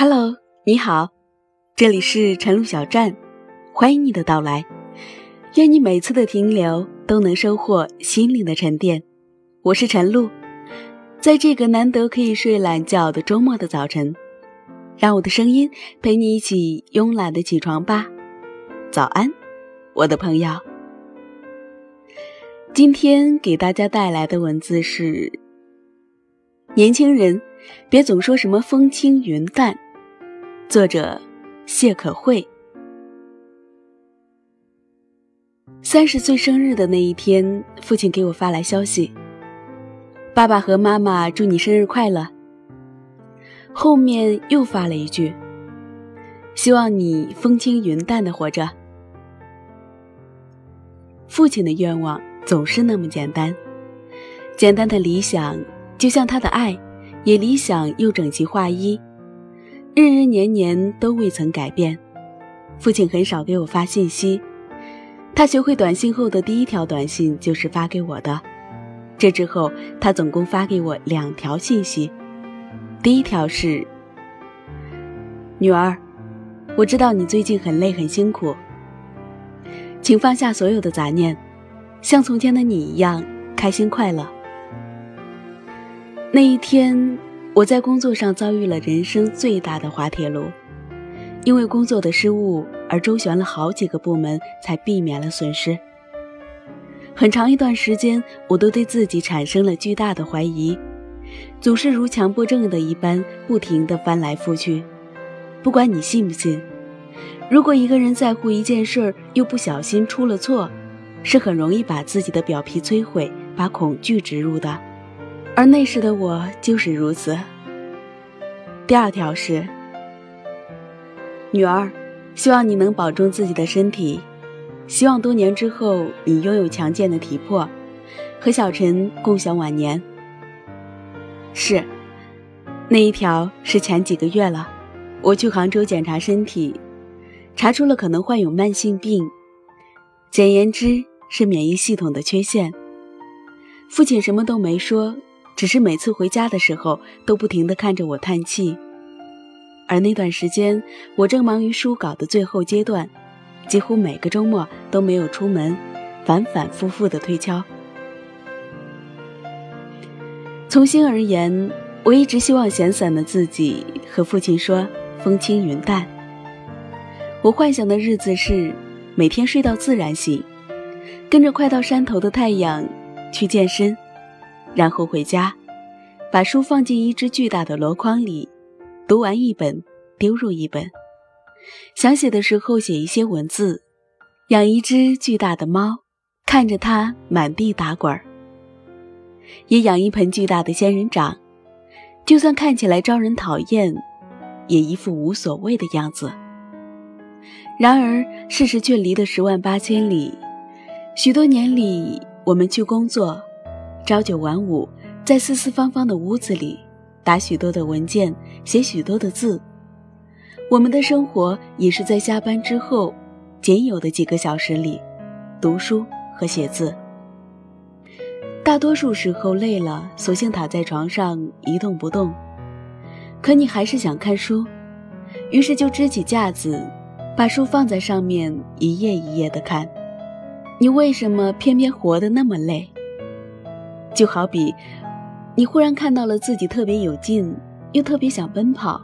Hello，你好，这里是晨露小站，欢迎你的到来。愿你每次的停留都能收获心灵的沉淀。我是晨露，在这个难得可以睡懒觉的周末的早晨，让我的声音陪你一起慵懒的起床吧。早安，我的朋友。今天给大家带来的文字是：年轻人，别总说什么风轻云淡。作者：谢可慧。三十岁生日的那一天，父亲给我发来消息：“爸爸和妈妈祝你生日快乐。”后面又发了一句：“希望你风轻云淡的活着。”父亲的愿望总是那么简单，简单的理想，就像他的爱，也理想又整齐划一。日日年年都未曾改变，父亲很少给我发信息。他学会短信后的第一条短信就是发给我的。这之后，他总共发给我两条信息。第一条是：“女儿，我知道你最近很累很辛苦，请放下所有的杂念，像从前的你一样开心快乐。”那一天。我在工作上遭遇了人生最大的滑铁卢，因为工作的失误而周旋了好几个部门，才避免了损失。很长一段时间，我都对自己产生了巨大的怀疑，总是如强迫症的一般，不停地翻来覆去。不管你信不信，如果一个人在乎一件事儿，又不小心出了错，是很容易把自己的表皮摧毁，把恐惧植入的。而那时的我就是如此。第二条是，女儿，希望你能保重自己的身体，希望多年之后你拥有强健的体魄，和小陈共享晚年。是，那一条是前几个月了，我去杭州检查身体，查出了可能患有慢性病，简言之是免疫系统的缺陷。父亲什么都没说。只是每次回家的时候，都不停地看着我叹气。而那段时间，我正忙于书稿的最后阶段，几乎每个周末都没有出门，反反复复的推敲。从心而言，我一直希望闲散的自己和父亲说“风轻云淡”。我幻想的日子是每天睡到自然醒，跟着快到山头的太阳去健身。然后回家，把书放进一只巨大的箩筐里，读完一本，丢入一本。想写的时候写一些文字，养一只巨大的猫，看着它满地打滚儿。也养一盆巨大的仙人掌，就算看起来招人讨厌，也一副无所谓的样子。然而事实却离得十万八千里。许多年里，我们去工作。朝九晚五，在四四方方的屋子里打许多的文件，写许多的字。我们的生活也是在下班之后仅有的几个小时里读书和写字。大多数时候累了，索性躺在床上一动不动。可你还是想看书，于是就支起架子，把书放在上面，一页一页的看。你为什么偏偏活得那么累？就好比，你忽然看到了自己特别有劲，又特别想奔跑，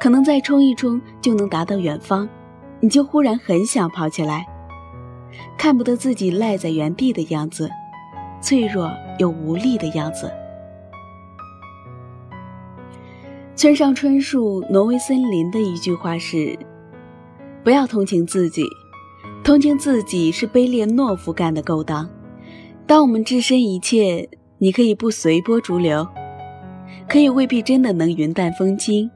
可能再冲一冲就能达到远方，你就忽然很想跑起来，看不得自己赖在原地的样子，脆弱又无力的样子。村上春树《挪威森林》的一句话是：“不要同情自己，同情自己是卑劣懦夫干的勾当。”当我们置身一切，你可以不随波逐流，可以未必真的能云淡风轻，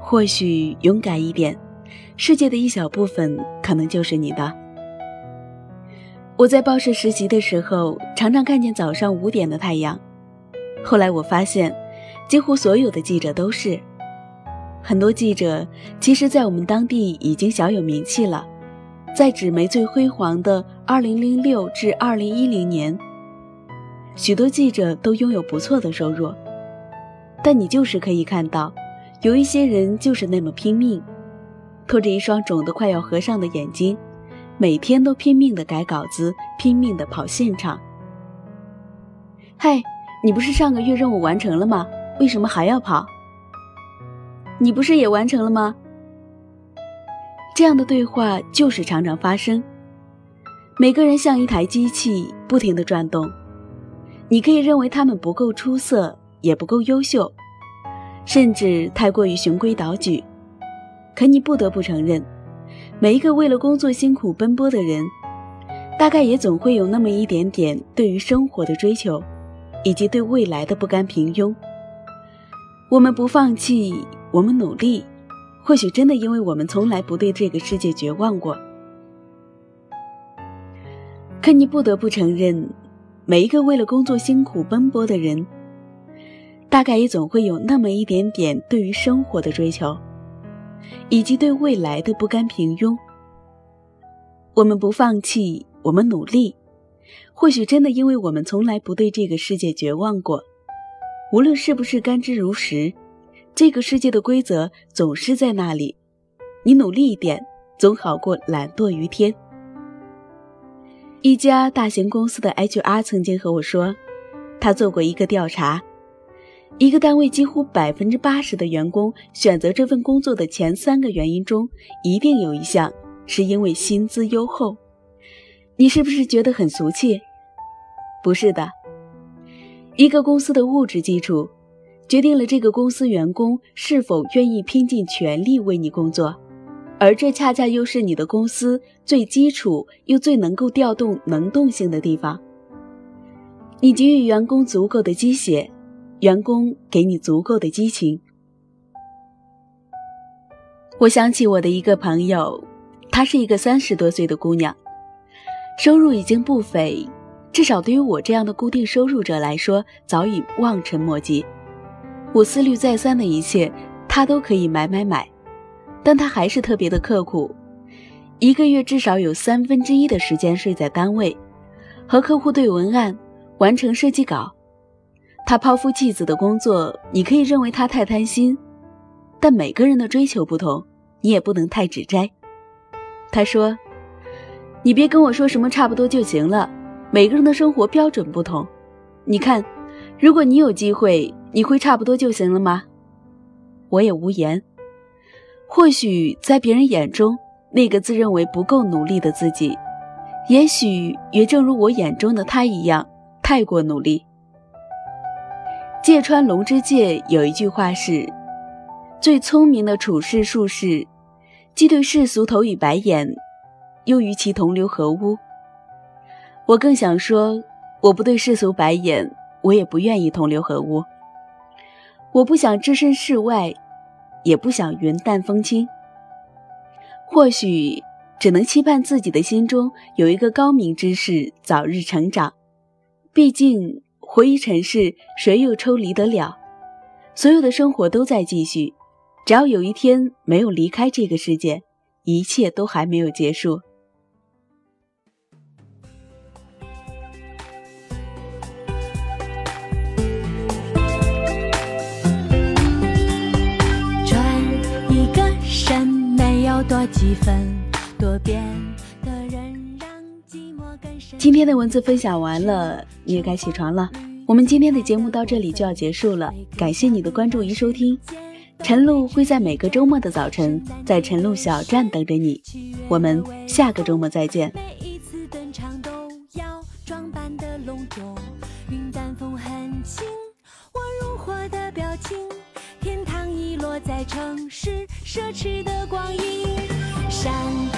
或许勇敢一点，世界的一小部分可能就是你的。我在报社实习的时候，常常看见早上五点的太阳，后来我发现，几乎所有的记者都是。很多记者其实，在我们当地已经小有名气了，在纸媒最辉煌的2006至2010年。许多记者都拥有不错的收入，但你就是可以看到，有一些人就是那么拼命，拖着一双肿得快要合上的眼睛，每天都拼命的改稿子，拼命的跑现场。嗨，你不是上个月任务完成了吗？为什么还要跑？你不是也完成了吗？这样的对话就是常常发生。每个人像一台机器，不停的转动。你可以认为他们不够出色，也不够优秀。甚至太过于循规蹈矩，可你不得不承认，每一个为了工作辛苦奔波的人，大概也总会有那么一点点对于生活的追求，以及对未来的不甘平庸。我们不放弃，我们努力，或许真的因为我们从来不对这个世界绝望过。可你不得不承认，每一个为了工作辛苦奔波的人。大概也总会有那么一点点对于生活的追求，以及对未来的不甘平庸。我们不放弃，我们努力，或许真的因为我们从来不对这个世界绝望过。无论是不是甘之如饴，这个世界的规则总是在那里。你努力一点，总好过懒惰于天。一家大型公司的 HR 曾经和我说，他做过一个调查。一个单位几乎百分之八十的员工选择这份工作的前三个原因中，一定有一项是因为薪资优厚。你是不是觉得很俗气？不是的，一个公司的物质基础，决定了这个公司员工是否愿意拼尽全力为你工作，而这恰恰又是你的公司最基础又最能够调动能动性的地方。你给予员工足够的鸡血。员工给你足够的激情。我想起我的一个朋友，她是一个三十多岁的姑娘，收入已经不菲，至少对于我这样的固定收入者来说，早已望尘莫及。我思虑再三的一切，她都可以买买买，但他还是特别的刻苦，一个月至少有三分之一的时间睡在单位，和客户对文案，完成设计稿。他抛夫弃子的工作，你可以认为他太贪心，但每个人的追求不同，你也不能太指摘。他说：“你别跟我说什么差不多就行了，每个人的生活标准不同。你看，如果你有机会，你会差不多就行了吗？”我也无言。或许在别人眼中，那个自认为不够努力的自己，也许也正如我眼中的他一样，太过努力。芥川龙之介有一句话是：“最聪明的处世术士，既对世俗投以白眼，又与其同流合污。”我更想说，我不对世俗白眼，我也不愿意同流合污。我不想置身事外，也不想云淡风轻。或许只能期盼自己的心中有一个高明之士早日成长。毕竟。活于尘世，谁又抽离得了？所有的生活都在继续，只要有一天没有离开这个世界，一切都还没有结束。几分，多变的人让寂寞更深。今天的文字分享完了，你也该起床了。我们今天的节目到这里就要结束了，感谢你的关注与收听。晨露会在每个周末的早晨在晨露小站等着你，我们下个周末再见。每一次登场都要装扮的隆重，云淡风很轻，我如火的表情，天堂遗落在城市奢侈的光阴，山。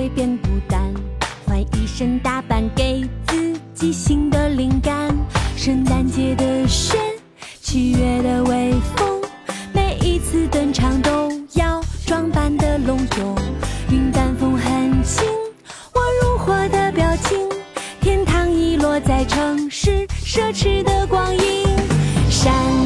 会变孤单，换一身打扮，给自己新的灵感。圣诞节的雪，七月的微风，每一次登场都要装扮的隆重。云淡风很轻，我如火的表情，天堂遗落在城市奢侈的光阴。山。